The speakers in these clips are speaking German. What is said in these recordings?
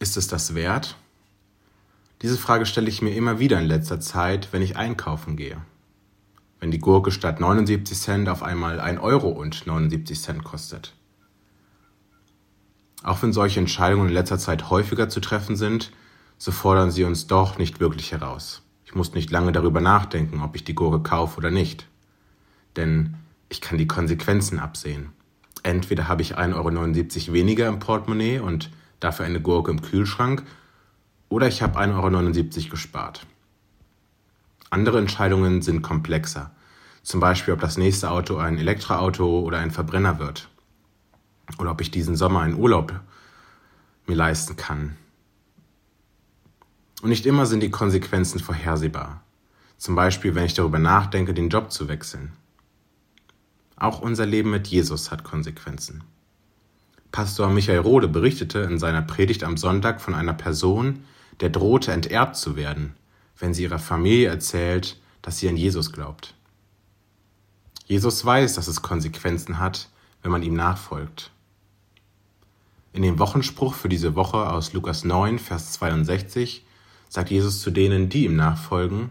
Ist es das wert? Diese Frage stelle ich mir immer wieder in letzter Zeit, wenn ich einkaufen gehe. Wenn die Gurke statt 79 Cent auf einmal 1 Euro und 79 Cent kostet. Auch wenn solche Entscheidungen in letzter Zeit häufiger zu treffen sind, so fordern sie uns doch nicht wirklich heraus. Ich muss nicht lange darüber nachdenken, ob ich die Gurke kaufe oder nicht. Denn ich kann die Konsequenzen absehen. Entweder habe ich 1,79 Euro weniger im Portemonnaie und dafür eine Gurke im Kühlschrank, oder ich habe 1,79 Euro gespart. Andere Entscheidungen sind komplexer. Zum Beispiel, ob das nächste Auto ein Elektroauto oder ein Verbrenner wird. Oder ob ich diesen Sommer einen Urlaub mir leisten kann. Und nicht immer sind die Konsequenzen vorhersehbar. Zum Beispiel, wenn ich darüber nachdenke, den Job zu wechseln. Auch unser Leben mit Jesus hat Konsequenzen. Pastor Michael Rode berichtete in seiner Predigt am Sonntag von einer Person, der drohte enterbt zu werden, wenn sie ihrer Familie erzählt, dass sie an Jesus glaubt. Jesus weiß, dass es Konsequenzen hat, wenn man ihm nachfolgt. In dem Wochenspruch für diese Woche aus Lukas 9, Vers 62 sagt Jesus zu denen, die ihm nachfolgen,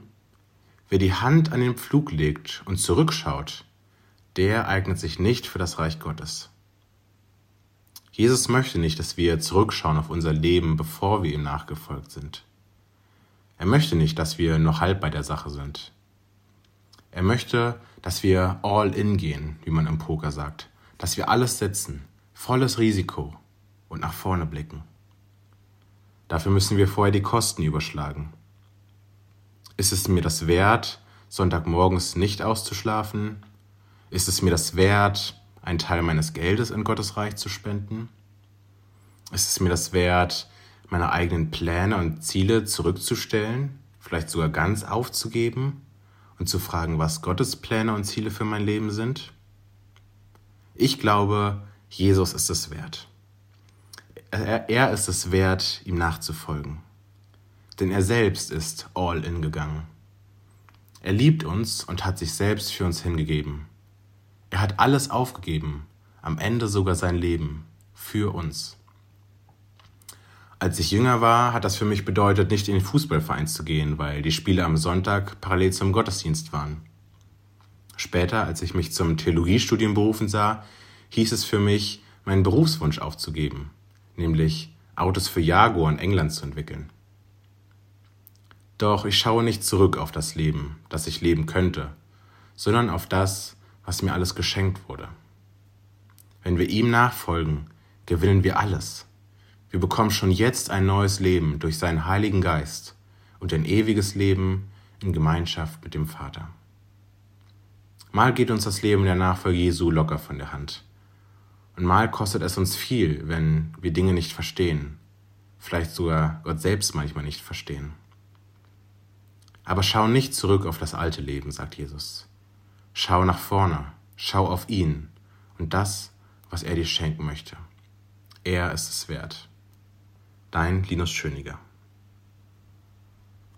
Wer die Hand an den Pflug legt und zurückschaut, der eignet sich nicht für das Reich Gottes. Jesus möchte nicht, dass wir zurückschauen auf unser Leben, bevor wir ihm nachgefolgt sind. Er möchte nicht, dass wir noch halb bei der Sache sind. Er möchte, dass wir all in gehen, wie man im Poker sagt, dass wir alles setzen, volles Risiko und nach vorne blicken. Dafür müssen wir vorher die Kosten überschlagen. Ist es mir das wert, Sonntagmorgens nicht auszuschlafen? Ist es mir das wert, einen Teil meines Geldes in Gottes Reich zu spenden? Ist es mir das wert, meine eigenen Pläne und Ziele zurückzustellen, vielleicht sogar ganz aufzugeben und zu fragen, was Gottes Pläne und Ziele für mein Leben sind? Ich glaube, Jesus ist es wert er, er ist es wert, ihm nachzufolgen. Denn er selbst ist all in gegangen. Er liebt uns und hat sich selbst für uns hingegeben. Er hat alles aufgegeben, am Ende sogar sein Leben, für uns. Als ich jünger war, hat das für mich bedeutet, nicht in den Fußballverein zu gehen, weil die Spiele am Sonntag parallel zum Gottesdienst waren. Später, als ich mich zum Theologiestudium berufen sah, hieß es für mich, meinen Berufswunsch aufzugeben nämlich Autos für Jaguar in England zu entwickeln. Doch ich schaue nicht zurück auf das Leben, das ich leben könnte, sondern auf das, was mir alles geschenkt wurde. Wenn wir ihm nachfolgen, gewinnen wir alles. Wir bekommen schon jetzt ein neues Leben durch seinen Heiligen Geist und ein ewiges Leben in Gemeinschaft mit dem Vater. Mal geht uns das Leben der Nachfolge Jesu locker von der Hand. Und mal kostet es uns viel, wenn wir Dinge nicht verstehen, vielleicht sogar Gott selbst manchmal nicht verstehen. Aber schau nicht zurück auf das alte Leben, sagt Jesus. Schau nach vorne, schau auf ihn und das, was er dir schenken möchte. Er ist es wert. Dein Linus Schöniger.